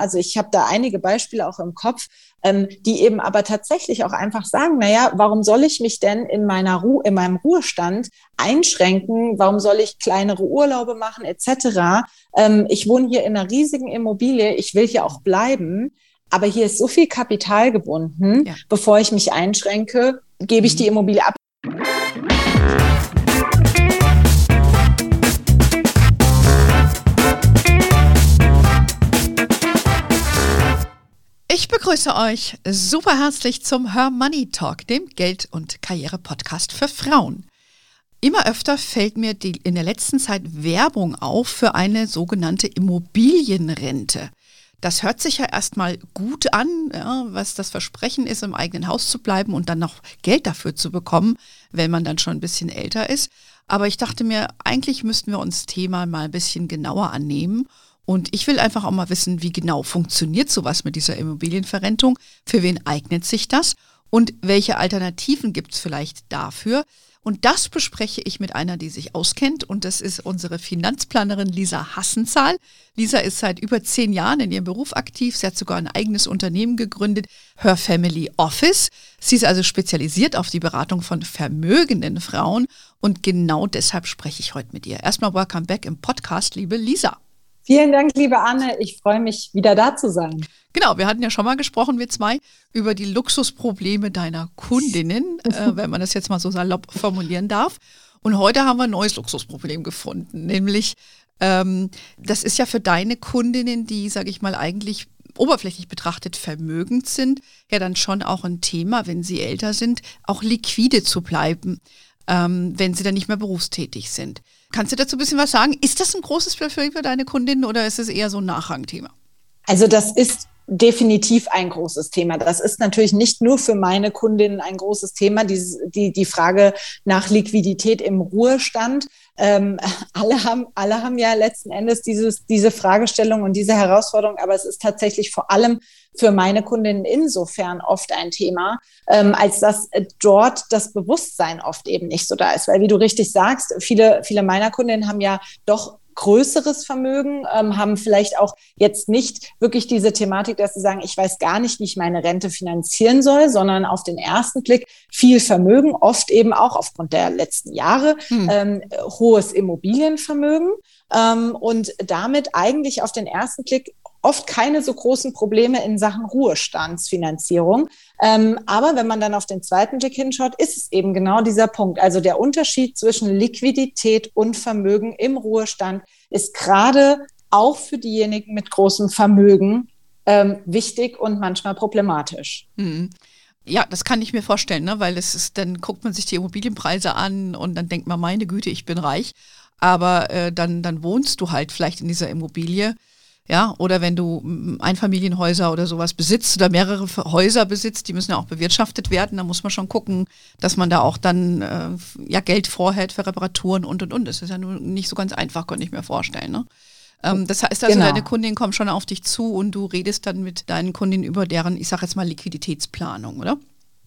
Also ich habe da einige Beispiele auch im Kopf, ähm, die eben aber tatsächlich auch einfach sagen, naja, warum soll ich mich denn in meiner Ruhe, in meinem Ruhestand einschränken? Warum soll ich kleinere Urlaube machen etc.? Ähm, ich wohne hier in einer riesigen Immobilie, ich will hier auch bleiben. Aber hier ist so viel Kapital gebunden, ja. bevor ich mich einschränke, gebe ich die mhm. Immobilie ab. Ich begrüße euch super herzlich zum Her Money Talk, dem Geld- und Karriere-Podcast für Frauen. Immer öfter fällt mir die, in der letzten Zeit Werbung auf für eine sogenannte Immobilienrente. Das hört sich ja erstmal gut an, ja, was das Versprechen ist, im eigenen Haus zu bleiben und dann noch Geld dafür zu bekommen, wenn man dann schon ein bisschen älter ist. Aber ich dachte mir, eigentlich müssten wir uns das Thema mal ein bisschen genauer annehmen und ich will einfach auch mal wissen, wie genau funktioniert sowas mit dieser Immobilienverrentung? Für wen eignet sich das? Und welche Alternativen gibt es vielleicht dafür? Und das bespreche ich mit einer, die sich auskennt. Und das ist unsere Finanzplanerin Lisa Hassenzahl. Lisa ist seit über zehn Jahren in ihrem Beruf aktiv. Sie hat sogar ein eigenes Unternehmen gegründet, Her Family Office. Sie ist also spezialisiert auf die Beratung von vermögenden Frauen. Und genau deshalb spreche ich heute mit ihr. Erstmal welcome back im Podcast, liebe Lisa. Vielen Dank, liebe Anne. Ich freue mich, wieder da zu sein. Genau, wir hatten ja schon mal gesprochen, wir zwei, über die Luxusprobleme deiner Kundinnen, äh, wenn man das jetzt mal so salopp formulieren darf. Und heute haben wir ein neues Luxusproblem gefunden, nämlich ähm, das ist ja für deine Kundinnen, die, sage ich mal, eigentlich oberflächlich betrachtet vermögend sind, ja dann schon auch ein Thema, wenn sie älter sind, auch liquide zu bleiben, ähm, wenn sie dann nicht mehr berufstätig sind. Kannst du dazu ein bisschen was sagen? Ist das ein großes Problem für deine Kundinnen oder ist es eher so ein Nachrangthema? Also das ist definitiv ein großes Thema. Das ist natürlich nicht nur für meine Kundinnen ein großes Thema, die, die, die Frage nach Liquidität im Ruhestand. Ähm, alle, haben, alle haben ja letzten Endes dieses, diese Fragestellung und diese Herausforderung, aber es ist tatsächlich vor allem für meine Kundinnen insofern oft ein Thema, ähm, als dass dort das Bewusstsein oft eben nicht so da ist. Weil wie du richtig sagst, viele, viele meiner Kundinnen haben ja doch größeres Vermögen, ähm, haben vielleicht auch jetzt nicht wirklich diese Thematik, dass sie sagen, ich weiß gar nicht, wie ich meine Rente finanzieren soll, sondern auf den ersten Blick viel Vermögen, oft eben auch aufgrund der letzten Jahre hm. ähm, hohes Immobilienvermögen ähm, und damit eigentlich auf den ersten Blick oft keine so großen Probleme in Sachen Ruhestandsfinanzierung. Ähm, aber wenn man dann auf den zweiten Blick hinschaut, ist es eben genau dieser Punkt. Also der Unterschied zwischen Liquidität und Vermögen im Ruhestand ist gerade auch für diejenigen mit großem Vermögen ähm, wichtig und manchmal problematisch. Mhm. Ja, das kann ich mir vorstellen, ne? weil es ist, dann guckt man sich die Immobilienpreise an und dann denkt man, meine Güte, ich bin reich. Aber äh, dann, dann wohnst du halt vielleicht in dieser Immobilie ja, oder wenn du Einfamilienhäuser oder sowas besitzt oder mehrere Häuser besitzt, die müssen ja auch bewirtschaftet werden, da muss man schon gucken, dass man da auch dann äh, ja Geld vorhält für Reparaturen und und und. Das ist ja nur nicht so ganz einfach, könnte ich mir vorstellen. Ne? Ähm, das heißt also, genau. deine Kundinnen kommen schon auf dich zu und du redest dann mit deinen Kundinnen über deren, ich sage jetzt mal, Liquiditätsplanung, oder?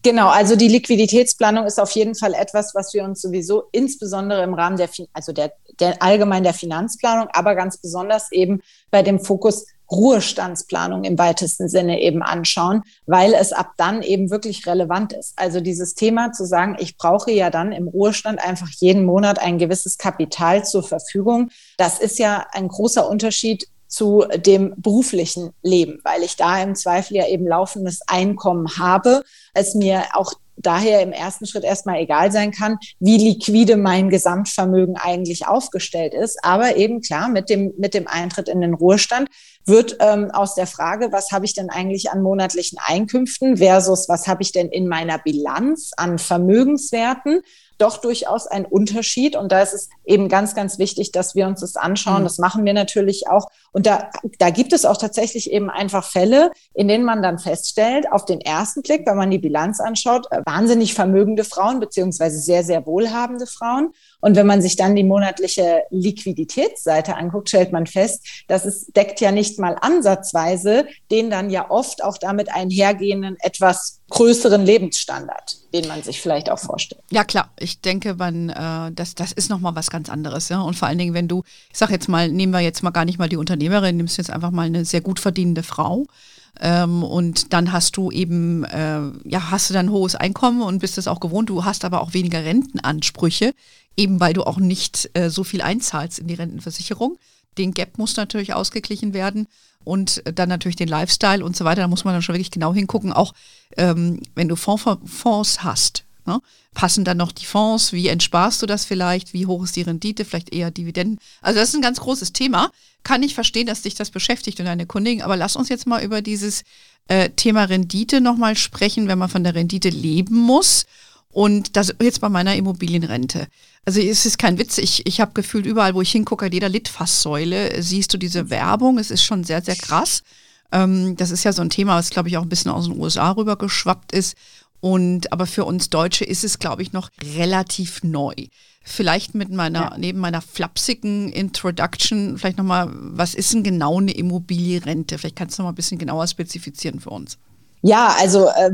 Genau, also die Liquiditätsplanung ist auf jeden Fall etwas, was wir uns sowieso insbesondere im Rahmen der, also der, der allgemein der Finanzplanung, aber ganz besonders eben bei dem Fokus Ruhestandsplanung im weitesten Sinne eben anschauen, weil es ab dann eben wirklich relevant ist. Also dieses Thema zu sagen, ich brauche ja dann im Ruhestand einfach jeden Monat ein gewisses Kapital zur Verfügung, das ist ja ein großer Unterschied zu dem beruflichen Leben, weil ich da im Zweifel ja eben laufendes Einkommen habe, es mir auch daher im ersten Schritt erstmal egal sein kann, wie liquide mein Gesamtvermögen eigentlich aufgestellt ist. Aber eben klar, mit dem, mit dem Eintritt in den Ruhestand wird ähm, aus der Frage, was habe ich denn eigentlich an monatlichen Einkünften versus was habe ich denn in meiner Bilanz an Vermögenswerten, doch durchaus ein Unterschied. Und da ist es eben ganz, ganz wichtig, dass wir uns das anschauen. Mhm. Das machen wir natürlich auch. Und da, da gibt es auch tatsächlich eben einfach Fälle, in denen man dann feststellt, auf den ersten Blick, wenn man die Bilanz anschaut, äh, wahnsinnig vermögende Frauen beziehungsweise sehr, sehr wohlhabende Frauen. Und wenn man sich dann die monatliche Liquiditätsseite anguckt, stellt man fest, dass es deckt ja nicht mal ansatzweise den dann ja oft auch damit einhergehenden etwas größeren Lebensstandard, den man sich vielleicht auch vorstellt. Ja klar, ich denke, man, äh, das, das ist nochmal was ganz anderes. Ja? Und vor allen Dingen, wenn du, ich sag jetzt mal, nehmen wir jetzt mal gar nicht mal die Unternehmerin, nimmst jetzt einfach mal eine sehr gut verdienende Frau. Ähm, und dann hast du eben, äh, ja, hast du dann ein hohes Einkommen und bist es auch gewohnt. Du hast aber auch weniger Rentenansprüche, eben weil du auch nicht äh, so viel einzahlst in die Rentenversicherung. Den Gap muss natürlich ausgeglichen werden und dann natürlich den Lifestyle und so weiter. Da muss man dann schon wirklich genau hingucken. Auch ähm, wenn du Fonds, Fonds hast, ne? passen dann noch die Fonds? Wie entsparst du das vielleicht? Wie hoch ist die Rendite? Vielleicht eher Dividenden? Also das ist ein ganz großes Thema. Kann ich verstehen, dass dich das beschäftigt und deine Kollegen. Aber lass uns jetzt mal über dieses äh, Thema Rendite nochmal sprechen, wenn man von der Rendite leben muss. Und das jetzt bei meiner Immobilienrente. Also es ist kein Witz. Ich, ich habe gefühlt überall, wo ich hingucke, jeder Litfaßsäule, siehst du diese Werbung. Es ist schon sehr, sehr krass. Ähm, das ist ja so ein Thema, was, glaube ich, auch ein bisschen aus den USA rübergeschwappt ist. Und aber für uns Deutsche ist es, glaube ich, noch relativ neu. Vielleicht mit meiner, ja. neben meiner flapsigen Introduction, vielleicht nochmal, was ist denn genau eine Immobilienrente? Vielleicht kannst du noch mal ein bisschen genauer spezifizieren für uns. Ja, also äh,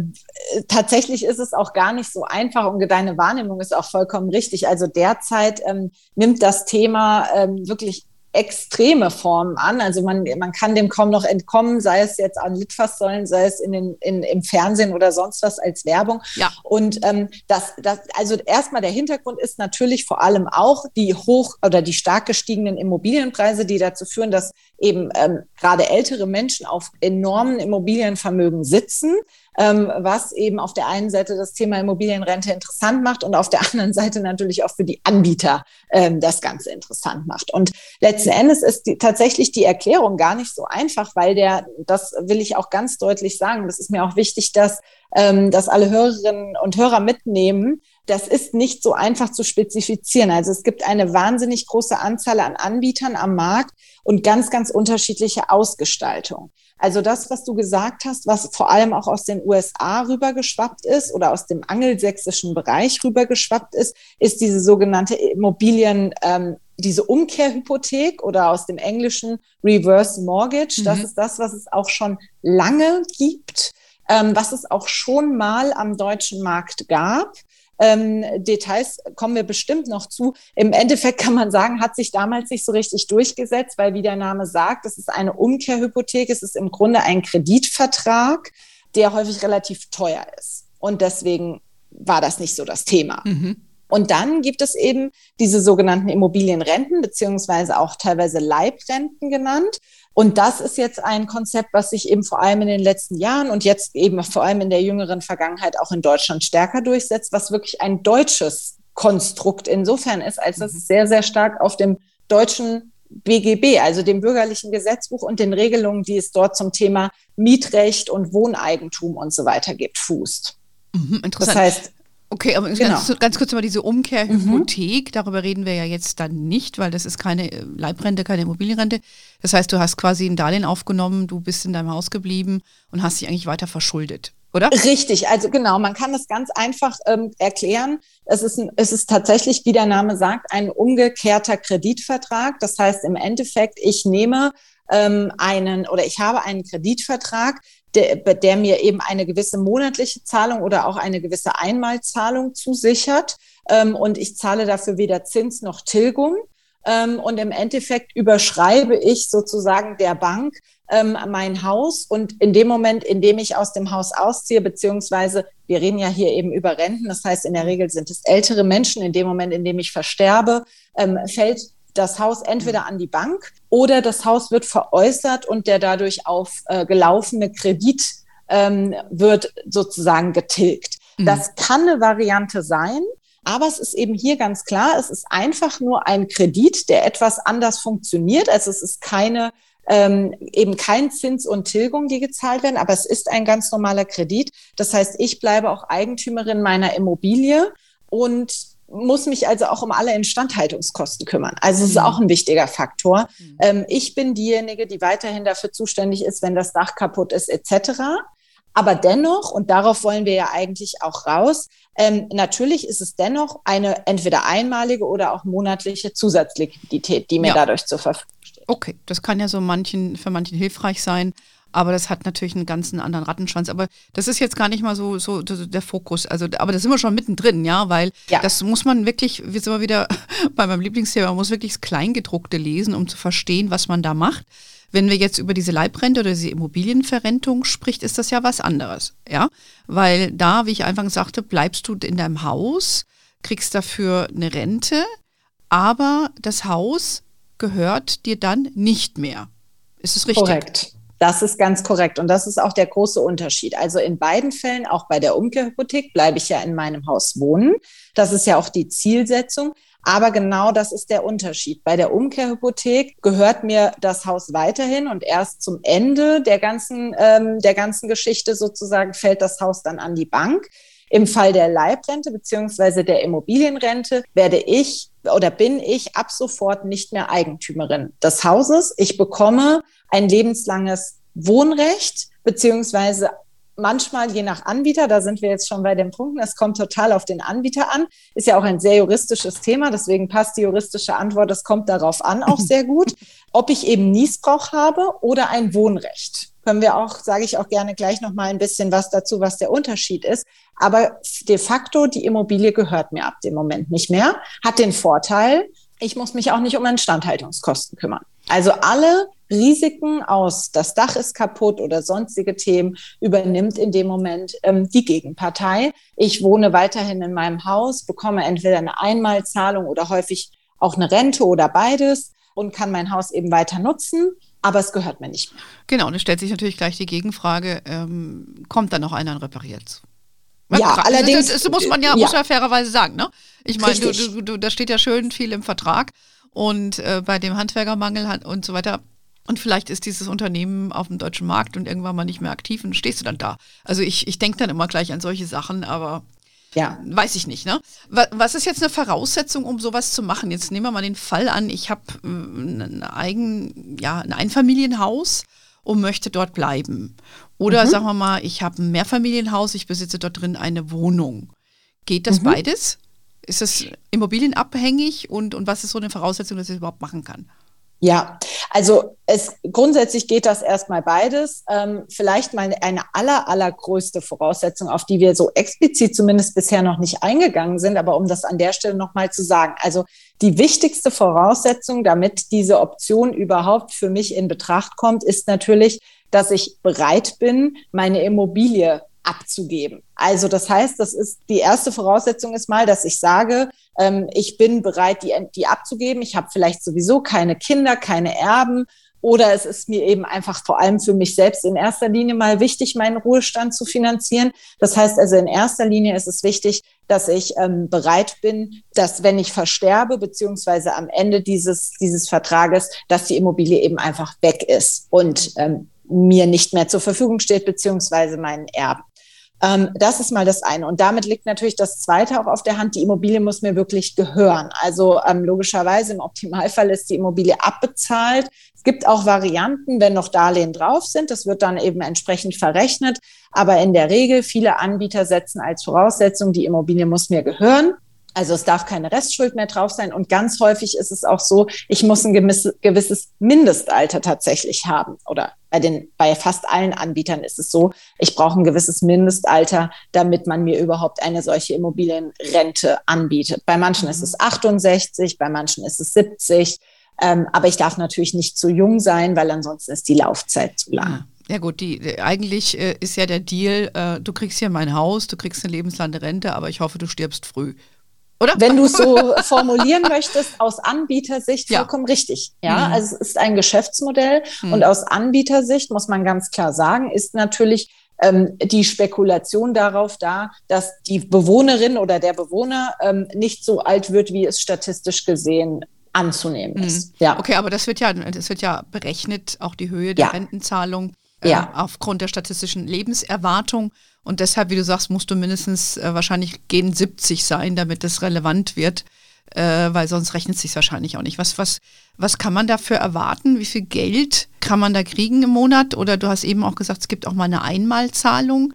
tatsächlich ist es auch gar nicht so einfach und deine Wahrnehmung ist auch vollkommen richtig. Also derzeit ähm, nimmt das Thema ähm, wirklich extreme Formen an. Also man, man kann dem kaum noch entkommen, sei es jetzt an Litfaßsäulen, sei es in den, in, im Fernsehen oder sonst was als Werbung. Ja. Und ähm, das, das, also erstmal der Hintergrund ist natürlich vor allem auch die hoch oder die stark gestiegenen Immobilienpreise, die dazu führen, dass eben ähm, gerade ältere Menschen auf enormen Immobilienvermögen sitzen ähm, was eben auf der einen Seite das Thema Immobilienrente interessant macht und auf der anderen Seite natürlich auch für die Anbieter ähm, das Ganze interessant macht. Und letzten Endes ist die, tatsächlich die Erklärung gar nicht so einfach, weil der, das will ich auch ganz deutlich sagen, das ist mir auch wichtig, dass, ähm, dass alle Hörerinnen und Hörer mitnehmen, das ist nicht so einfach zu spezifizieren. Also es gibt eine wahnsinnig große Anzahl an Anbietern am Markt und ganz, ganz unterschiedliche Ausgestaltung. Also das, was du gesagt hast, was vor allem auch aus den USA rübergeschwappt ist oder aus dem angelsächsischen Bereich rübergeschwappt ist, ist diese sogenannte Immobilien, ähm, diese Umkehrhypothek oder aus dem Englischen Reverse Mortgage. Mhm. Das ist das, was es auch schon lange gibt, ähm, was es auch schon mal am deutschen Markt gab. Ähm, Details kommen wir bestimmt noch zu. Im Endeffekt kann man sagen, hat sich damals nicht so richtig durchgesetzt, weil wie der Name sagt, es ist eine Umkehrhypothek, es ist im Grunde ein Kreditvertrag, der häufig relativ teuer ist. Und deswegen war das nicht so das Thema. Mhm. Und dann gibt es eben diese sogenannten Immobilienrenten, beziehungsweise auch teilweise Leibrenten genannt. Und das ist jetzt ein Konzept, was sich eben vor allem in den letzten Jahren und jetzt eben vor allem in der jüngeren Vergangenheit auch in Deutschland stärker durchsetzt, was wirklich ein deutsches Konstrukt insofern ist, als dass es sehr, sehr stark auf dem deutschen BGB, also dem bürgerlichen Gesetzbuch und den Regelungen, die es dort zum Thema Mietrecht und Wohneigentum und so weiter gibt, fußt. Mhm, interessant. Das heißt, Okay, aber genau. ganz, ganz, kurz über diese Umkehrhypothek, mhm. darüber reden wir ja jetzt dann nicht, weil das ist keine äh, Leibrente, keine Immobilienrente. Das heißt, du hast quasi ein Darlehen aufgenommen, du bist in deinem Haus geblieben und hast dich eigentlich weiter verschuldet, oder? Richtig, also genau, man kann das ganz einfach ähm, erklären. Es ist, ein, es ist tatsächlich, wie der Name sagt, ein umgekehrter Kreditvertrag. Das heißt im Endeffekt, ich nehme ähm, einen oder ich habe einen Kreditvertrag, der, der mir eben eine gewisse monatliche Zahlung oder auch eine gewisse Einmalzahlung zusichert. Ähm, und ich zahle dafür weder Zins noch Tilgung. Ähm, und im Endeffekt überschreibe ich sozusagen der Bank ähm, mein Haus. Und in dem Moment, in dem ich aus dem Haus ausziehe, beziehungsweise wir reden ja hier eben über Renten, das heißt in der Regel sind es ältere Menschen, in dem Moment, in dem ich versterbe, ähm, fällt das Haus entweder an die Bank oder das Haus wird veräußert und der dadurch aufgelaufene äh, Kredit ähm, wird sozusagen getilgt. Mhm. Das kann eine Variante sein. Aber es ist eben hier ganz klar, es ist einfach nur ein Kredit, der etwas anders funktioniert. Also es ist keine ähm, eben kein Zins und Tilgung, die gezahlt werden, aber es ist ein ganz normaler Kredit. Das heißt, ich bleibe auch Eigentümerin meiner Immobilie und muss mich also auch um alle Instandhaltungskosten kümmern. Also es ist mhm. auch ein wichtiger Faktor. Mhm. Ähm, ich bin diejenige, die weiterhin dafür zuständig ist, wenn das Dach kaputt ist etc. Aber dennoch, und darauf wollen wir ja eigentlich auch raus, ähm, natürlich ist es dennoch eine entweder einmalige oder auch monatliche Zusatzliquidität, die mir ja. dadurch zur Verfügung steht. Okay, das kann ja so manchen, für manchen hilfreich sein. Aber das hat natürlich einen ganzen anderen Rattenschwanz. Aber das ist jetzt gar nicht mal so, so der Fokus. Also, aber da sind wir schon mittendrin, ja, weil ja. das muss man wirklich, wir sind mal wieder bei meinem Lieblingsthema, man muss wirklich das Kleingedruckte lesen, um zu verstehen, was man da macht. Wenn wir jetzt über diese Leibrente oder diese Immobilienverrentung spricht, ist das ja was anderes, ja, weil da, wie ich einfach sagte, bleibst du in deinem Haus, kriegst dafür eine Rente, aber das Haus gehört dir dann nicht mehr. Ist es richtig? Korrekt. Das ist ganz korrekt. Und das ist auch der große Unterschied. Also in beiden Fällen, auch bei der Umkehrhypothek, bleibe ich ja in meinem Haus wohnen. Das ist ja auch die Zielsetzung. Aber genau das ist der Unterschied. Bei der Umkehrhypothek gehört mir das Haus weiterhin und erst zum Ende der ganzen, ähm, der ganzen Geschichte sozusagen fällt das Haus dann an die Bank. Im Fall der Leibrente beziehungsweise der Immobilienrente werde ich oder bin ich ab sofort nicht mehr Eigentümerin des Hauses. Ich bekomme ein lebenslanges Wohnrecht beziehungsweise manchmal je nach Anbieter, da sind wir jetzt schon bei den Punkten, es kommt total auf den Anbieter an, ist ja auch ein sehr juristisches Thema, deswegen passt die juristische Antwort, es kommt darauf an, auch sehr gut, ob ich eben Niesbrauch habe oder ein Wohnrecht. Können wir auch, sage ich auch gerne gleich noch mal ein bisschen was dazu, was der Unterschied ist. Aber de facto, die Immobilie gehört mir ab dem Moment nicht mehr, hat den Vorteil, ich muss mich auch nicht um Instandhaltungskosten kümmern. Also alle Risiken aus, das Dach ist kaputt oder sonstige Themen, übernimmt in dem Moment ähm, die Gegenpartei. Ich wohne weiterhin in meinem Haus, bekomme entweder eine Einmalzahlung oder häufig auch eine Rente oder beides und kann mein Haus eben weiter nutzen. Aber es gehört mir nicht mehr. Genau, und es stellt sich natürlich gleich die Gegenfrage, ähm, kommt dann noch einer und repariert ja, also allerdings. Das, das, muss man ja, ja. Muss ja fairerweise sagen, ne? Ich meine, du, du, du, da steht ja schön viel im Vertrag und äh, bei dem Handwerkermangel und so weiter und vielleicht ist dieses Unternehmen auf dem deutschen Markt und irgendwann mal nicht mehr aktiv und stehst du dann da. Also ich, ich denke dann immer gleich an solche Sachen, aber ja. weiß ich nicht. Ne? Was ist jetzt eine Voraussetzung, um sowas zu machen? Jetzt nehmen wir mal den Fall an, ich habe äh, ein, eigen, ja, ein Einfamilienhaus und möchte dort bleiben. Oder mhm. sagen wir mal, ich habe ein Mehrfamilienhaus, ich besitze dort drin eine Wohnung. Geht das mhm. beides? Ist das immobilienabhängig und, und was ist so eine Voraussetzung, dass ich das überhaupt machen kann? Ja, also es grundsätzlich geht das erstmal beides. Ähm, vielleicht mal eine aller, allergrößte Voraussetzung, auf die wir so explizit zumindest bisher noch nicht eingegangen sind, aber um das an der Stelle nochmal zu sagen. Also die wichtigste Voraussetzung, damit diese Option überhaupt für mich in Betracht kommt, ist natürlich, dass ich bereit bin, meine Immobilie abzugeben. Also das heißt, das ist die erste Voraussetzung ist mal, dass ich sage, ähm, ich bin bereit, die, die abzugeben. Ich habe vielleicht sowieso keine Kinder, keine Erben. Oder es ist mir eben einfach vor allem für mich selbst in erster Linie mal wichtig, meinen Ruhestand zu finanzieren. Das heißt also, in erster Linie ist es wichtig, dass ich ähm, bereit bin, dass wenn ich versterbe, beziehungsweise am Ende dieses, dieses Vertrages, dass die Immobilie eben einfach weg ist und ähm, mir nicht mehr zur Verfügung steht, beziehungsweise meinen Erben. Ähm, das ist mal das eine. Und damit liegt natürlich das Zweite auch auf der Hand. Die Immobilie muss mir wirklich gehören. Also ähm, logischerweise im Optimalfall ist die Immobilie abbezahlt. Es gibt auch Varianten, wenn noch Darlehen drauf sind. Das wird dann eben entsprechend verrechnet. Aber in der Regel, viele Anbieter setzen als Voraussetzung, die Immobilie muss mir gehören. Also es darf keine Restschuld mehr drauf sein. Und ganz häufig ist es auch so, ich muss ein gewisses Mindestalter tatsächlich haben. Oder bei den, bei fast allen Anbietern ist es so, ich brauche ein gewisses Mindestalter, damit man mir überhaupt eine solche Immobilienrente anbietet. Bei manchen ist es 68, bei manchen ist es 70. Ähm, aber ich darf natürlich nicht zu jung sein, weil ansonsten ist die Laufzeit zu lang. Ja gut, die, eigentlich äh, ist ja der Deal, äh, du kriegst hier mein Haus, du kriegst eine lebenslange Rente, aber ich hoffe, du stirbst früh. Oder? Wenn du es so formulieren möchtest, aus Anbietersicht ja. vollkommen richtig. Ja, mhm. also es ist ein Geschäftsmodell mhm. und aus Anbietersicht muss man ganz klar sagen, ist natürlich ähm, die Spekulation darauf da, dass die Bewohnerin oder der Bewohner ähm, nicht so alt wird, wie es statistisch gesehen anzunehmen mhm. ist. Ja. Okay, aber das wird ja, das wird ja berechnet, auch die Höhe der ja. Rentenzahlung äh, ja. aufgrund der statistischen Lebenserwartung. Und deshalb, wie du sagst, musst du mindestens äh, wahrscheinlich gen 70 sein, damit das relevant wird. äh, weil sonst rechnet es sich wahrscheinlich auch nicht. Was, was, was kann man dafür erwarten? Wie viel Geld kann man da kriegen im Monat? Oder du hast eben auch gesagt, es gibt auch mal eine Einmalzahlung.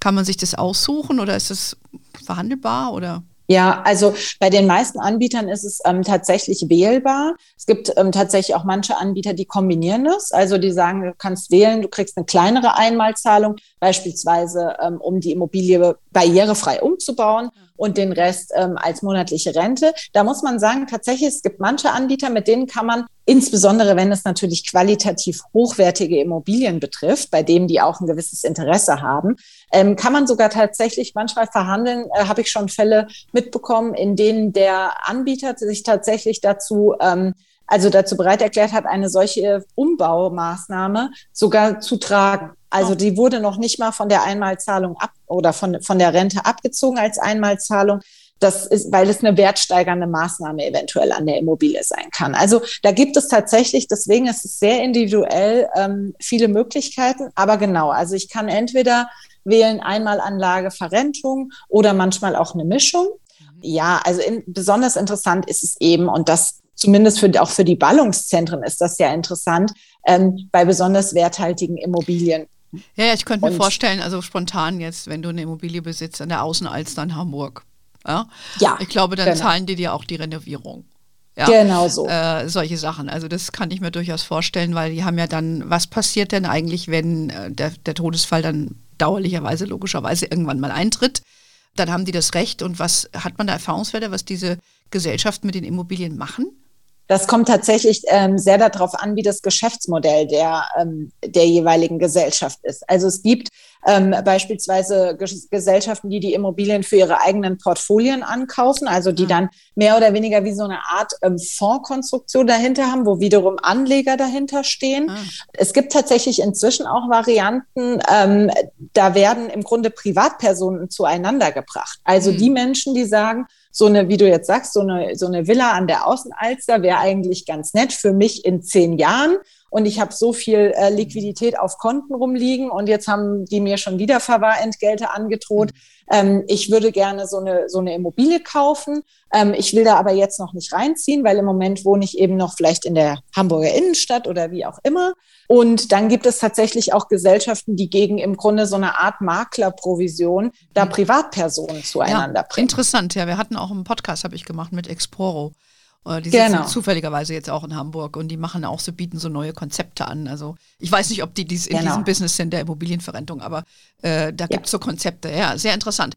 Kann man sich das aussuchen oder ist das verhandelbar oder? Ja, also bei den meisten Anbietern ist es ähm, tatsächlich wählbar. Es gibt ähm, tatsächlich auch manche Anbieter, die kombinieren das. Also die sagen, du kannst wählen, du kriegst eine kleinere Einmalzahlung, beispielsweise ähm, um die Immobilie barrierefrei umzubauen und den Rest ähm, als monatliche Rente. Da muss man sagen, tatsächlich, es gibt manche Anbieter, mit denen kann man, insbesondere wenn es natürlich qualitativ hochwertige Immobilien betrifft, bei denen die auch ein gewisses Interesse haben, ähm, kann man sogar tatsächlich manchmal verhandeln, äh, habe ich schon Fälle mitbekommen, in denen der Anbieter sich tatsächlich dazu ähm, also dazu bereit erklärt hat, eine solche Umbaumaßnahme sogar zu tragen. Also die wurde noch nicht mal von der Einmalzahlung ab oder von, von der Rente abgezogen als Einmalzahlung. Das ist, weil es eine wertsteigernde Maßnahme eventuell an der Immobilie sein kann. Also da gibt es tatsächlich, deswegen ist es sehr individuell, ähm, viele Möglichkeiten. Aber genau, also ich kann entweder wählen Einmalanlage, Verrentung oder manchmal auch eine Mischung. Ja, also in, besonders interessant ist es eben, und das zumindest für, auch für die Ballungszentren ist das sehr interessant, ähm, bei besonders werthaltigen Immobilien. Ja, ja ich könnte mir vorstellen, also spontan jetzt, wenn du eine Immobilie besitzt an der Außenalster in Hamburg. Ja, ja ich glaube, dann genau. zahlen die dir auch die Renovierung. Ja, genau so. Äh, solche Sachen. Also das kann ich mir durchaus vorstellen, weil die haben ja dann, was passiert denn eigentlich, wenn äh, der, der Todesfall dann dauerlicherweise, logischerweise irgendwann mal eintritt? Dann haben die das Recht und was hat man da Erfahrungswerte, was diese Gesellschaften mit den Immobilien machen? Das kommt tatsächlich ähm, sehr darauf an, wie das Geschäftsmodell der, ähm, der jeweiligen Gesellschaft ist. Also es gibt ähm, beispielsweise Ges Gesellschaften, die die Immobilien für ihre eigenen Portfolien ankaufen, also die ah. dann mehr oder weniger wie so eine Art ähm, Fondskonstruktion dahinter haben, wo wiederum Anleger dahinter stehen. Ah. Es gibt tatsächlich inzwischen auch Varianten, ähm, da werden im Grunde Privatpersonen zueinander gebracht. Also hm. die Menschen, die sagen, so eine, wie du jetzt sagst, so eine, so eine Villa an der Außenalster wäre eigentlich ganz nett für mich in zehn Jahren. Und ich habe so viel äh, Liquidität auf Konten rumliegen und jetzt haben die mir schon wieder Verwahrentgelte angedroht. Ähm, ich würde gerne so eine, so eine Immobilie kaufen. Ähm, ich will da aber jetzt noch nicht reinziehen, weil im Moment wohne ich eben noch vielleicht in der Hamburger Innenstadt oder wie auch immer. Und dann gibt es tatsächlich auch Gesellschaften, die gegen im Grunde so eine Art Maklerprovision da mhm. Privatpersonen zueinander ja, bringen. Interessant, ja. Wir hatten auch einen Podcast, habe ich gemacht mit Exporo. Die sitzen genau. zufälligerweise jetzt auch in Hamburg und die machen auch so, bieten so neue Konzepte an. Also ich weiß nicht, ob die dies in genau. diesem Business sind der Immobilienverrentung, aber äh, da gibt es ja. so Konzepte. Ja, sehr interessant.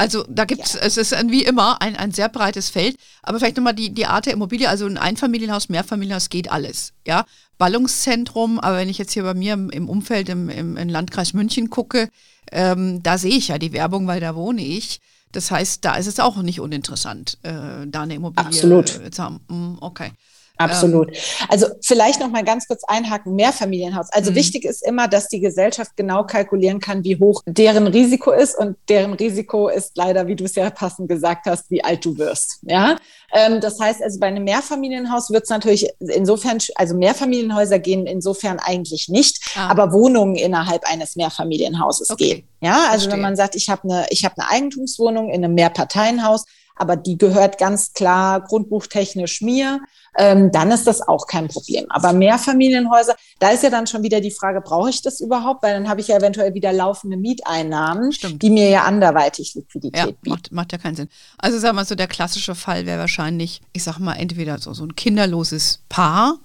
Also da gibt es, ja. es ist wie immer ein, ein sehr breites Feld, aber vielleicht nochmal die, die Art der Immobilie, also ein Einfamilienhaus, Mehrfamilienhaus geht alles, ja. Ballungszentrum, aber wenn ich jetzt hier bei mir im, im Umfeld im, im, im, Landkreis München gucke, ähm, da sehe ich ja die Werbung, weil da wohne ich. Das heißt, da ist es auch nicht uninteressant, äh, da eine Immobilie Absolut. zu haben. Hm, okay. Absolut. Ähm. Also vielleicht noch mal ganz kurz einhaken, Mehrfamilienhaus. Also mhm. wichtig ist immer, dass die Gesellschaft genau kalkulieren kann, wie hoch deren Risiko ist und deren Risiko ist leider, wie du es ja passend gesagt hast, wie alt du wirst. Ja, ähm, das heißt also bei einem Mehrfamilienhaus wird es natürlich insofern, also Mehrfamilienhäuser gehen insofern eigentlich nicht, ah. aber Wohnungen innerhalb eines Mehrfamilienhauses okay. gehen. Ja, also Verstehe. wenn man sagt, ich habe eine, ich habe eine Eigentumswohnung in einem Mehrparteienhaus, aber die gehört ganz klar grundbuchtechnisch mir, ähm, dann ist das auch kein Problem. Aber Mehrfamilienhäuser, da ist ja dann schon wieder die Frage, brauche ich das überhaupt? Weil dann habe ich ja eventuell wieder laufende Mieteinnahmen, Stimmt. die mir ja anderweitig Liquidität ja, bieten. Macht, macht ja keinen Sinn. Also sag mal so, der klassische Fall wäre wahrscheinlich, ich sag mal, entweder so, so ein kinderloses Paar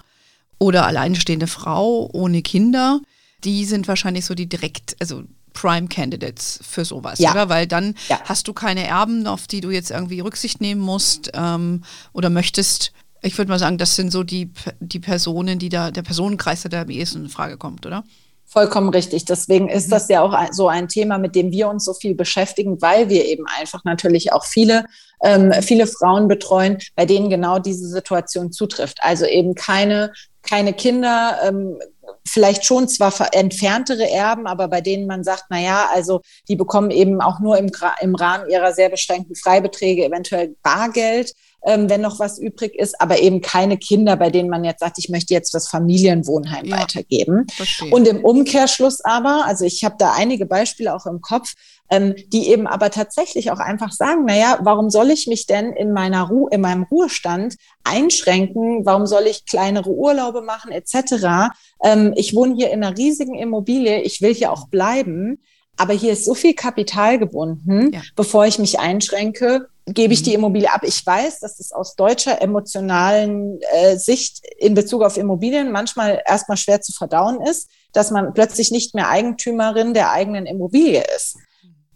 oder alleinstehende Frau ohne Kinder. Die sind wahrscheinlich so die direkt, also Prime Candidates für sowas, ja. oder? Weil dann ja. hast du keine Erben, auf die du jetzt irgendwie Rücksicht nehmen musst ähm, oder möchtest. Ich würde mal sagen, das sind so die, die Personen, die da, der Personenkreis, der da am ehesten in Frage kommt, oder? Vollkommen richtig. Deswegen ist das ja auch so ein Thema, mit dem wir uns so viel beschäftigen, weil wir eben einfach natürlich auch viele, ähm, viele Frauen betreuen, bei denen genau diese Situation zutrifft. Also eben keine, keine Kinder, ähm, vielleicht schon zwar entferntere Erben, aber bei denen man sagt, na ja, also die bekommen eben auch nur im, im Rahmen ihrer sehr beschränkten Freibeträge eventuell Bargeld ähm, wenn noch was übrig ist, aber eben keine Kinder, bei denen man jetzt sagt, ich möchte jetzt das Familienwohnheim ja, weitergeben. Verstehe. Und im Umkehrschluss aber, also ich habe da einige Beispiele auch im Kopf, ähm, die eben aber tatsächlich auch einfach sagen, naja, warum soll ich mich denn in meiner Ruhe, in meinem Ruhestand einschränken? Warum soll ich kleinere Urlaube machen etc.? Ähm, ich wohne hier in einer riesigen Immobilie, ich will hier auch bleiben. Aber hier ist so viel Kapital gebunden, ja. bevor ich mich einschränke, gebe ich die mhm. Immobilie ab. Ich weiß, dass es aus deutscher emotionalen äh, Sicht in Bezug auf Immobilien manchmal erstmal schwer zu verdauen ist, dass man plötzlich nicht mehr Eigentümerin der eigenen Immobilie ist.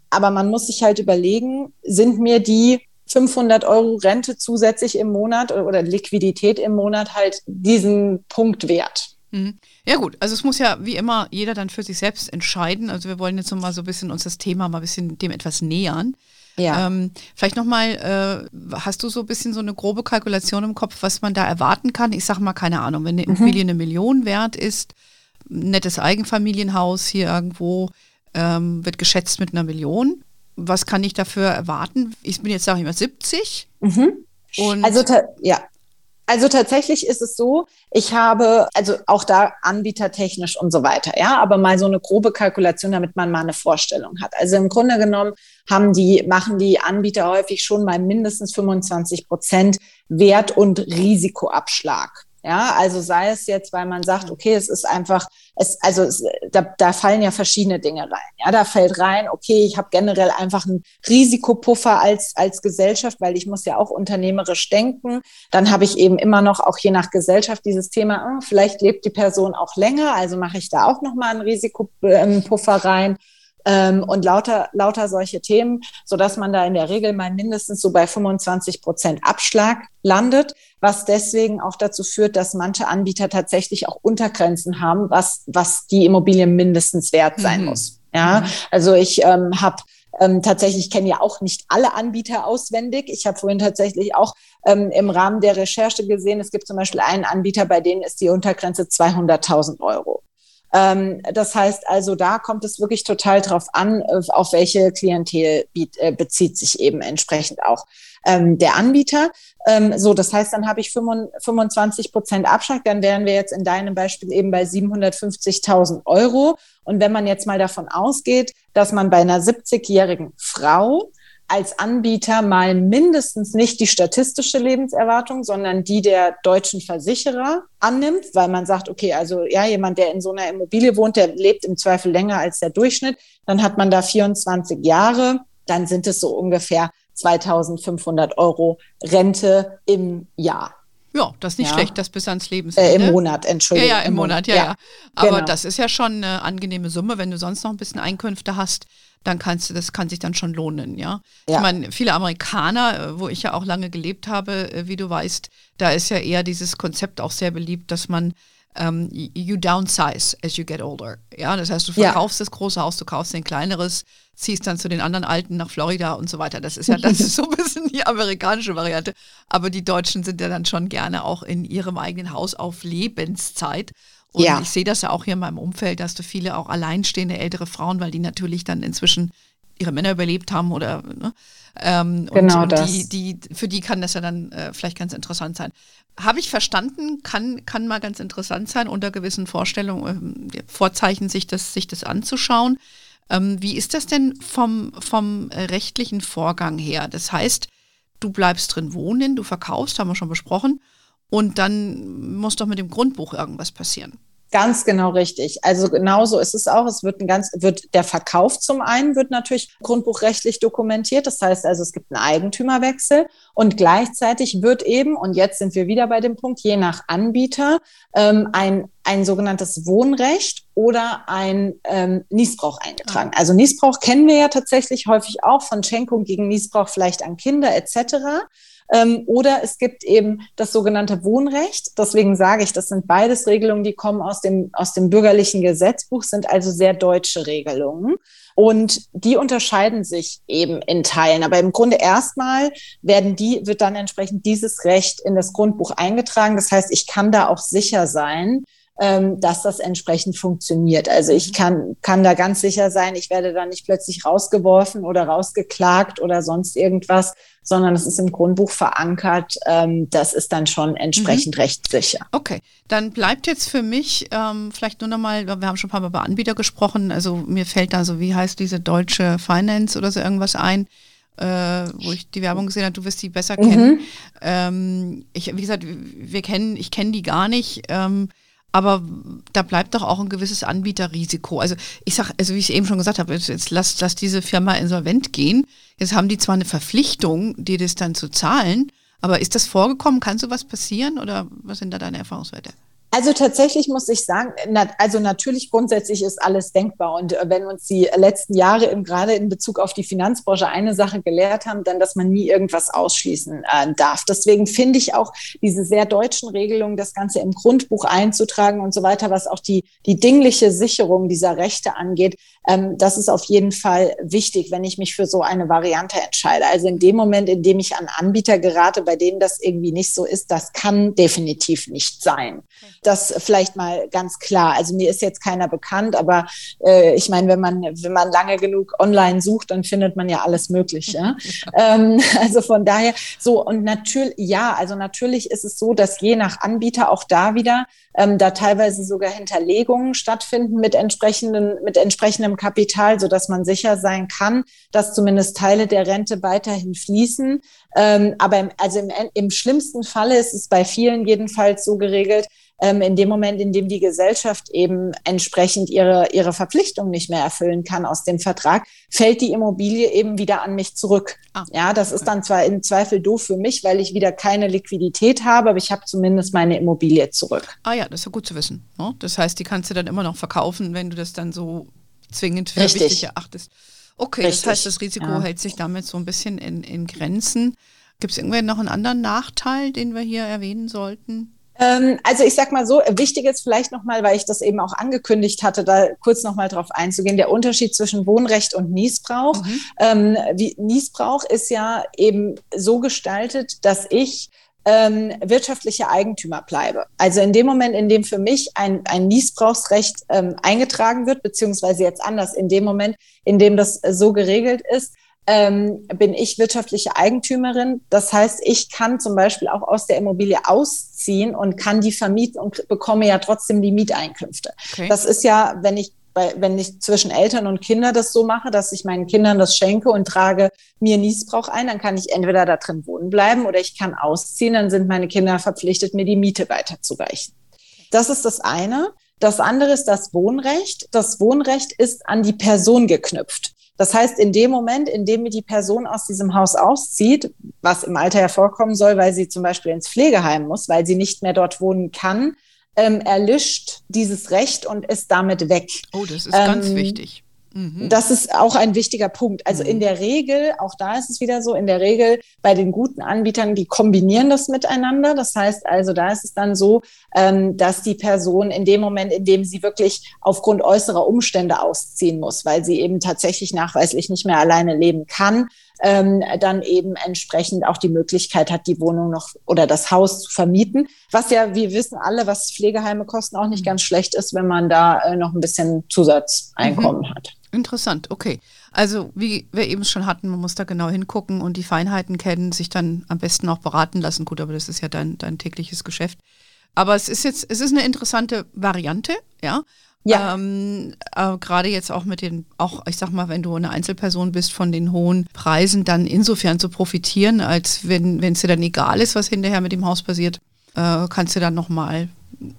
Aber man muss sich halt überlegen, sind mir die 500 Euro Rente zusätzlich im Monat oder Liquidität im Monat halt diesen Punkt wert? Mhm. Ja gut, also es muss ja wie immer jeder dann für sich selbst entscheiden. Also wir wollen jetzt mal so ein bisschen uns das Thema mal ein bisschen dem etwas nähern. Ja. Ähm, vielleicht nochmal, äh, hast du so ein bisschen so eine grobe Kalkulation im Kopf, was man da erwarten kann? Ich sage mal, keine Ahnung, wenn eine mhm. Immobilie eine Million wert ist, nettes Eigenfamilienhaus hier irgendwo, ähm, wird geschätzt mit einer Million. Was kann ich dafür erwarten? Ich bin jetzt, sage ich mal, 70. Mhm. Und also, ja, also tatsächlich ist es so, ich habe, also auch da anbietertechnisch und so weiter, ja, aber mal so eine grobe Kalkulation, damit man mal eine Vorstellung hat. Also im Grunde genommen haben die, machen die Anbieter häufig schon mal mindestens 25 Prozent Wert- und Risikoabschlag. Ja, also sei es jetzt, weil man sagt, okay, es ist einfach, es, also es, da, da fallen ja verschiedene Dinge rein. Ja, da fällt rein, okay, ich habe generell einfach einen Risikopuffer als, als Gesellschaft, weil ich muss ja auch unternehmerisch denken. Dann habe ich eben immer noch auch je nach Gesellschaft dieses Thema, oh, vielleicht lebt die Person auch länger, also mache ich da auch nochmal einen Risikopuffer rein ähm, und lauter, lauter solche Themen, so dass man da in der Regel mal mindestens so bei 25 Prozent Abschlag landet, was deswegen auch dazu führt, dass manche Anbieter tatsächlich auch Untergrenzen haben, was, was die Immobilie mindestens wert sein mhm. muss. Ja, mhm. also ich ähm, habe ähm, tatsächlich, ich kenne ja auch nicht alle Anbieter auswendig. Ich habe vorhin tatsächlich auch ähm, im Rahmen der Recherche gesehen, es gibt zum Beispiel einen Anbieter, bei denen ist die Untergrenze 200.000 Euro. Ähm, das heißt also, da kommt es wirklich total drauf an, äh, auf welche Klientel äh, bezieht sich eben entsprechend auch ähm, der Anbieter. Ähm, so, das heißt, dann habe ich 25 Prozent Abschlag, dann wären wir jetzt in deinem Beispiel eben bei 750.000 Euro. Und wenn man jetzt mal davon ausgeht, dass man bei einer 70-jährigen Frau als Anbieter mal mindestens nicht die statistische Lebenserwartung, sondern die der deutschen Versicherer annimmt, weil man sagt, okay, also ja, jemand, der in so einer Immobilie wohnt, der lebt im Zweifel länger als der Durchschnitt, dann hat man da 24 Jahre, dann sind es so ungefähr 2500 Euro Rente im Jahr. Ja, das ist nicht ja. schlecht, das bis ans Lebensende. Äh, Im Monat, Entschuldigung. Ja, ja, im, im Monat, ja, ja. ja. Aber genau. das ist ja schon eine angenehme Summe, wenn du sonst noch ein bisschen Einkünfte hast dann kannst du, das kann sich dann schon lohnen, ja. ja. Ich meine, viele Amerikaner, äh, wo ich ja auch lange gelebt habe, äh, wie du weißt, da ist ja eher dieses Konzept auch sehr beliebt, dass man um, ähm, you downsize as you get older. Ja, das heißt, du verkaufst ja. das große Haus, du kaufst ein kleineres, ziehst dann zu den anderen Alten nach Florida und so weiter. Das ist ja, das ist so ein bisschen die amerikanische Variante. Aber die Deutschen sind ja dann schon gerne auch in ihrem eigenen Haus auf Lebenszeit. Und ja. ich sehe das ja auch hier in meinem Umfeld, dass du viele auch alleinstehende ältere Frauen, weil die natürlich dann inzwischen ihre Männer überlebt haben oder ne? ähm, genau und, das. Die, die, für die kann das ja dann äh, vielleicht ganz interessant sein. Habe ich verstanden, kann, kann mal ganz interessant sein, unter gewissen Vorstellungen, äh, Vorzeichen sich das, sich das anzuschauen. Ähm, wie ist das denn vom, vom rechtlichen Vorgang her? Das heißt, du bleibst drin wohnen, du verkaufst, haben wir schon besprochen, und dann muss doch mit dem Grundbuch irgendwas passieren. Ganz genau richtig. Also genauso ist es auch. Es wird ein ganz, wird der Verkauf zum einen wird natürlich grundbuchrechtlich dokumentiert. Das heißt also, es gibt einen Eigentümerwechsel und gleichzeitig wird eben, und jetzt sind wir wieder bei dem Punkt, je nach Anbieter, ähm, ein, ein sogenanntes Wohnrecht oder ein ähm, Niesbrauch eingetragen. Also Niesbrauch kennen wir ja tatsächlich häufig auch von Schenkung gegen Niesbrauch vielleicht an Kinder etc. Ähm, oder es gibt eben das sogenannte Wohnrecht. Deswegen sage ich, das sind beides Regelungen, die kommen aus dem, aus dem bürgerlichen Gesetzbuch, sind also sehr deutsche Regelungen. Und die unterscheiden sich eben in Teilen. Aber im Grunde erstmal werden die, wird dann entsprechend dieses Recht in das Grundbuch eingetragen. Das heißt, ich kann da auch sicher sein, ähm, dass das entsprechend funktioniert. Also ich kann, kann da ganz sicher sein, ich werde da nicht plötzlich rausgeworfen oder rausgeklagt oder sonst irgendwas, sondern es ist im Grundbuch verankert. Ähm, das ist dann schon entsprechend mhm. rechtssicher. Okay, dann bleibt jetzt für mich ähm, vielleicht nur noch mal, wir haben schon ein paar Mal über Anbieter gesprochen, also mir fällt da so, wie heißt diese deutsche Finance oder so irgendwas ein äh, wo ich die Werbung gesehen habe, du wirst die besser kennen. Mhm. Ähm, ich, wie gesagt, wir kennen, ich kenne die gar nicht. Ähm, aber da bleibt doch auch ein gewisses Anbieterrisiko. Also ich sage, also wie ich eben schon gesagt habe, jetzt, jetzt lass, lass diese Firma insolvent gehen. Jetzt haben die zwar eine Verpflichtung, dir das dann zu zahlen, aber ist das vorgekommen? Kann sowas passieren oder was sind da deine Erfahrungswerte? Also tatsächlich muss ich sagen, na, also natürlich grundsätzlich ist alles denkbar. Und äh, wenn uns die letzten Jahre im, gerade in Bezug auf die Finanzbranche eine Sache gelehrt haben, dann, dass man nie irgendwas ausschließen äh, darf. Deswegen finde ich auch diese sehr deutschen Regelungen, das Ganze im Grundbuch einzutragen und so weiter, was auch die, die dingliche Sicherung dieser Rechte angeht, ähm, das ist auf jeden Fall wichtig, wenn ich mich für so eine Variante entscheide. Also in dem Moment, in dem ich an Anbieter gerate, bei denen das irgendwie nicht so ist, das kann definitiv nicht sein. Das vielleicht mal ganz klar. Also mir ist jetzt keiner bekannt, aber äh, ich meine, wenn man, wenn man lange genug online sucht, dann findet man ja alles Mögliche. ähm, also von daher so und natürlich, ja, also natürlich ist es so, dass je nach Anbieter auch da wieder ähm, da teilweise sogar Hinterlegungen stattfinden mit entsprechendem, mit entsprechendem Kapital, so dass man sicher sein kann, dass zumindest Teile der Rente weiterhin fließen. Ähm, aber im, also im, im schlimmsten Falle ist es bei vielen jedenfalls so geregelt, ähm, in dem Moment, in dem die Gesellschaft eben entsprechend ihre, ihre Verpflichtung nicht mehr erfüllen kann aus dem Vertrag, fällt die Immobilie eben wieder an mich zurück. Ah, ja, das okay. ist dann zwar im Zweifel doof für mich, weil ich wieder keine Liquidität habe, aber ich habe zumindest meine Immobilie zurück. Ah ja, das ist ja gut zu wissen. Ne? Das heißt, die kannst du dann immer noch verkaufen, wenn du das dann so zwingend für Richtig. wichtig erachtest. Okay, Richtig. das heißt, das Risiko ja. hält sich damit so ein bisschen in, in Grenzen. Gibt es irgendwie noch einen anderen Nachteil, den wir hier erwähnen sollten? Ähm, also ich sag mal so, wichtig ist vielleicht nochmal, weil ich das eben auch angekündigt hatte, da kurz nochmal drauf einzugehen, der Unterschied zwischen Wohnrecht und Niesbrauch. Mhm. Ähm, wie, Niesbrauch ist ja eben so gestaltet, dass ich ähm, wirtschaftlicher Eigentümer bleibe. Also in dem Moment, in dem für mich ein, ein Niesbrauchsrecht ähm, eingetragen wird, beziehungsweise jetzt anders, in dem Moment, in dem das so geregelt ist, ähm, bin ich wirtschaftliche Eigentümerin. Das heißt, ich kann zum Beispiel auch aus der Immobilie ausziehen und kann die vermieten und bekomme ja trotzdem die Mieteinkünfte. Okay. Das ist ja, wenn ich bei, wenn ich zwischen Eltern und Kindern das so mache, dass ich meinen Kindern das schenke und trage mir Niesbrauch ein, dann kann ich entweder da drin wohnen bleiben oder ich kann ausziehen, dann sind meine Kinder verpflichtet, mir die Miete weiterzureichen. Das ist das eine. Das andere ist das Wohnrecht. Das Wohnrecht ist an die Person geknüpft. Das heißt, in dem Moment, in dem mir die Person aus diesem Haus auszieht, was im Alter hervorkommen soll, weil sie zum Beispiel ins Pflegeheim muss, weil sie nicht mehr dort wohnen kann, ähm, erlischt dieses Recht und ist damit weg. Oh, das ist ähm, ganz wichtig. Mhm. Das ist auch ein wichtiger Punkt. Also in mhm. der Regel, auch da ist es wieder so, in der Regel bei den guten Anbietern, die kombinieren das miteinander. Das heißt also, da ist es dann so, ähm, dass die Person in dem Moment, in dem sie wirklich aufgrund äußerer Umstände ausziehen muss, weil sie eben tatsächlich nachweislich nicht mehr alleine leben kann, ähm, dann eben entsprechend auch die Möglichkeit hat, die Wohnung noch oder das Haus zu vermieten. Was ja, wir wissen alle, was Pflegeheime kosten, auch nicht mhm. ganz schlecht ist, wenn man da äh, noch ein bisschen Zusatzeinkommen mhm. hat. Interessant, okay. Also wie wir eben schon hatten, man muss da genau hingucken und die Feinheiten kennen, sich dann am besten auch beraten lassen. Gut, aber das ist ja dein, dein tägliches Geschäft. Aber es ist jetzt, es ist eine interessante Variante, ja. Ja. Ähm, äh, Gerade jetzt auch mit den, auch ich sag mal, wenn du eine Einzelperson bist, von den hohen Preisen dann insofern zu profitieren, als wenn es dir dann egal ist, was hinterher mit dem Haus passiert, äh, kannst du dann nochmal,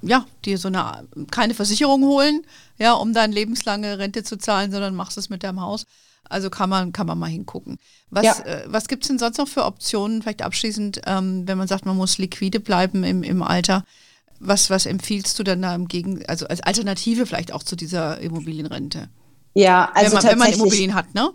ja, dir so eine, keine Versicherung holen, ja, um dann lebenslange Rente zu zahlen, sondern machst es mit deinem Haus. Also kann man, kann man mal hingucken. Was, ja. äh, was gibt es denn sonst noch für Optionen, vielleicht abschließend, ähm, wenn man sagt, man muss liquide bleiben im, im Alter? Was, was empfiehlst du dann da im Gegen, also als Alternative vielleicht auch zu dieser Immobilienrente? Ja, also wenn man, wenn man Immobilien hat, ne?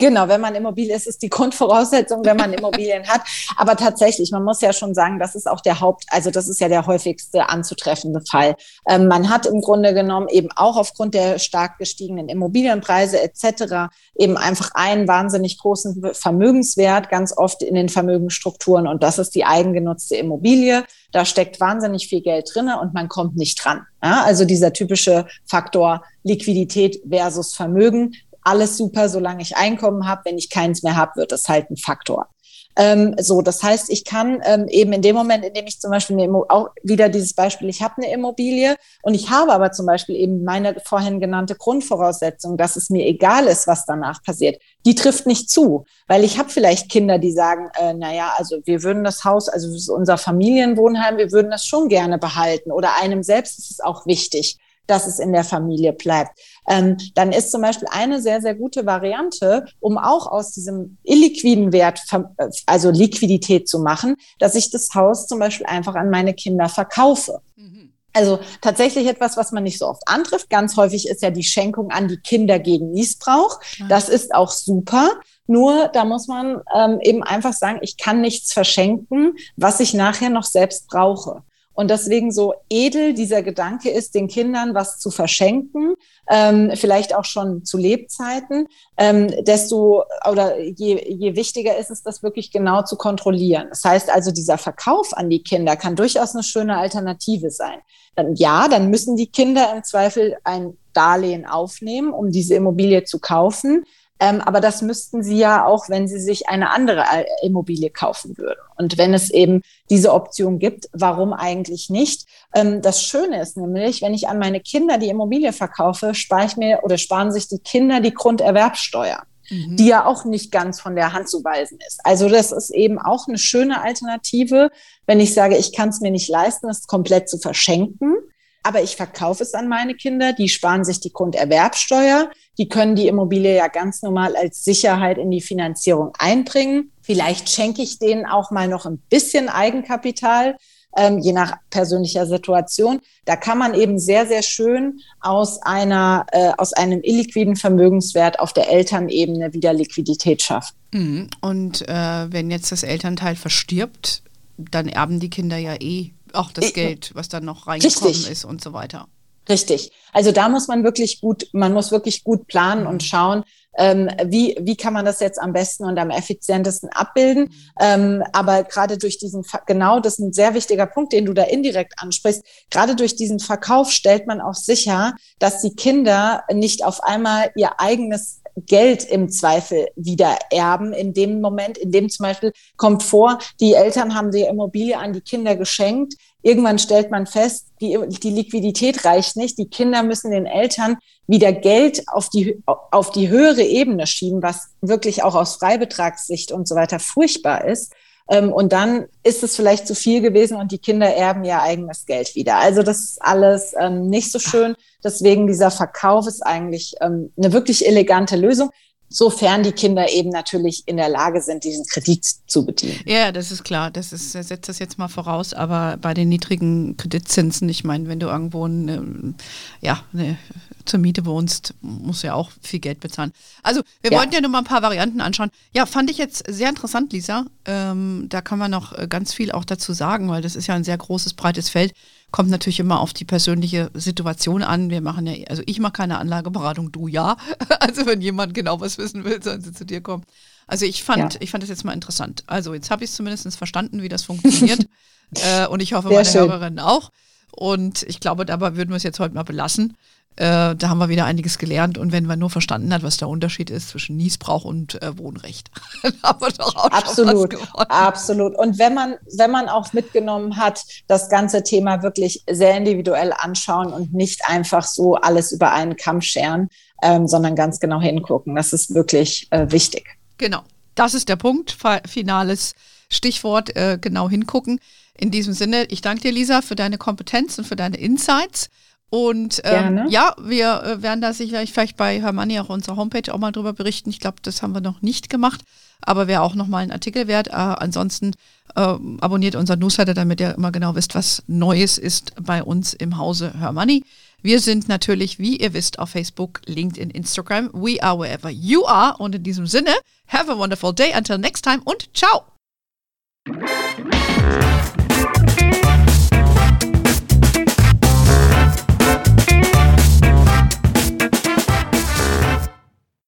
Genau, wenn man Immobilie ist, ist die Grundvoraussetzung, wenn man Immobilien hat. Aber tatsächlich, man muss ja schon sagen, das ist auch der Haupt, also das ist ja der häufigste anzutreffende Fall. Ähm, man hat im Grunde genommen eben auch aufgrund der stark gestiegenen Immobilienpreise etc. eben einfach einen wahnsinnig großen Vermögenswert ganz oft in den Vermögensstrukturen und das ist die eigengenutzte Immobilie. Da steckt wahnsinnig viel Geld drinne und man kommt nicht dran. Ja, also dieser typische Faktor Liquidität versus Vermögen alles super, solange ich Einkommen habe. Wenn ich keins mehr habe, wird das halt ein Faktor. Ähm, so, das heißt, ich kann ähm, eben in dem Moment, in dem ich zum Beispiel auch wieder dieses Beispiel, ich habe eine Immobilie und ich habe aber zum Beispiel eben meine vorhin genannte Grundvoraussetzung, dass es mir egal ist, was danach passiert, die trifft nicht zu, weil ich habe vielleicht Kinder, die sagen, äh, naja, also wir würden das Haus, also unser Familienwohnheim, wir würden das schon gerne behalten oder einem selbst ist es auch wichtig dass es in der Familie bleibt. Ähm, dann ist zum Beispiel eine sehr, sehr gute Variante, um auch aus diesem illiquiden Wert, äh, also Liquidität zu machen, dass ich das Haus zum Beispiel einfach an meine Kinder verkaufe. Mhm. Also tatsächlich etwas, was man nicht so oft antrifft. Ganz häufig ist ja die Schenkung an die Kinder gegen Missbrauch. Das ist auch super. Nur da muss man ähm, eben einfach sagen, ich kann nichts verschenken, was ich nachher noch selbst brauche. Und deswegen so edel dieser Gedanke ist, den Kindern was zu verschenken, ähm, vielleicht auch schon zu Lebzeiten, ähm, desto oder je, je wichtiger ist es, das wirklich genau zu kontrollieren. Das heißt also, dieser Verkauf an die Kinder kann durchaus eine schöne Alternative sein. Dann, ja, dann müssen die Kinder im Zweifel ein Darlehen aufnehmen, um diese Immobilie zu kaufen. Ähm, aber das müssten sie ja auch, wenn sie sich eine andere äh, Immobilie kaufen würden. Und wenn es eben diese Option gibt, warum eigentlich nicht? Ähm, das Schöne ist nämlich, wenn ich an meine Kinder die Immobilie verkaufe, spare ich mir oder sparen sich die Kinder die Grunderwerbsteuer. Mhm. die ja auch nicht ganz von der Hand zu weisen ist. Also das ist eben auch eine schöne Alternative, wenn ich sage, ich kann es mir nicht leisten, es komplett zu verschenken, aber ich verkaufe es an meine Kinder, die sparen sich die Grunderwerbsteuer, die können die Immobilie ja ganz normal als Sicherheit in die Finanzierung einbringen. Vielleicht schenke ich denen auch mal noch ein bisschen Eigenkapital, ähm, je nach persönlicher Situation. Da kann man eben sehr, sehr schön aus einer, äh, aus einem illiquiden Vermögenswert auf der Elternebene wieder Liquidität schaffen. Mhm. Und äh, wenn jetzt das Elternteil verstirbt, dann erben die Kinder ja eh auch das Geld, was dann noch reingekommen Richtig. ist und so weiter. Richtig. Also da muss man wirklich gut, man muss wirklich gut planen und mhm. schauen, ähm, wie, wie kann man das jetzt am besten und am effizientesten abbilden. Mhm. Ähm, aber gerade durch diesen, genau, das ist ein sehr wichtiger Punkt, den du da indirekt ansprichst. Gerade durch diesen Verkauf stellt man auch sicher, dass die Kinder nicht auf einmal ihr eigenes Geld im Zweifel wieder erben. In dem Moment, in dem zum Beispiel kommt vor, die Eltern haben die Immobilie an die Kinder geschenkt. Irgendwann stellt man fest, die, die Liquidität reicht nicht. Die Kinder müssen den Eltern wieder Geld auf die, auf die höhere Ebene schieben, was wirklich auch aus Freibetragssicht und so weiter furchtbar ist. Ähm, und dann ist es vielleicht zu viel gewesen und die Kinder erben ihr eigenes Geld wieder. Also das ist alles ähm, nicht so schön. Deswegen dieser Verkauf ist eigentlich ähm, eine wirklich elegante Lösung sofern die Kinder eben natürlich in der Lage sind, diesen Kredit zu bedienen. Ja, das ist klar. Das ist, setzt das jetzt mal voraus. Aber bei den niedrigen Kreditzinsen, ich meine, wenn du irgendwo eine, ja, eine, zur Miete wohnst, musst du ja auch viel Geld bezahlen. Also, wir ja. wollten ja nur mal ein paar Varianten anschauen. Ja, fand ich jetzt sehr interessant, Lisa. Ähm, da kann man noch äh, ganz viel auch dazu sagen, weil das ist ja ein sehr großes, breites Feld. Kommt natürlich immer auf die persönliche Situation an. Wir machen ja, also ich mache keine Anlageberatung, du ja. Also wenn jemand genau was wissen will, sollen sie zu dir kommen. Also ich fand, ja. ich fand das jetzt mal interessant. Also jetzt habe ich es zumindest verstanden, wie das funktioniert. äh, und ich hoffe, Sehr meine schön. Hörerinnen auch. Und ich glaube, dabei würden wir es jetzt heute mal belassen. Äh, da haben wir wieder einiges gelernt. Und wenn man nur verstanden hat, was der Unterschied ist zwischen Niesbrauch und äh, Wohnrecht, dann haben wir doch auch absolut, schon was Absolut. Und wenn man, wenn man auch mitgenommen hat, das ganze Thema wirklich sehr individuell anschauen und nicht einfach so alles über einen Kamm scheren, ähm, sondern ganz genau hingucken. Das ist wirklich äh, wichtig. Genau. Das ist der Punkt. Finales Stichwort, äh, genau hingucken. In diesem Sinne, ich danke dir, Lisa, für deine Kompetenz und für deine Insights. Und ähm, ja, wir äh, werden da sicherlich vielleicht bei Hermanni auch unserer Homepage auch mal drüber berichten. Ich glaube, das haben wir noch nicht gemacht, aber wäre auch nochmal ein Artikel wert. Äh, ansonsten äh, abonniert unser Newsletter, damit ihr immer genau wisst, was Neues ist bei uns im Hause Hermanni. Wir sind natürlich, wie ihr wisst, auf Facebook, LinkedIn, Instagram. We are wherever you are. Und in diesem Sinne, have a wonderful day. Until next time und ciao.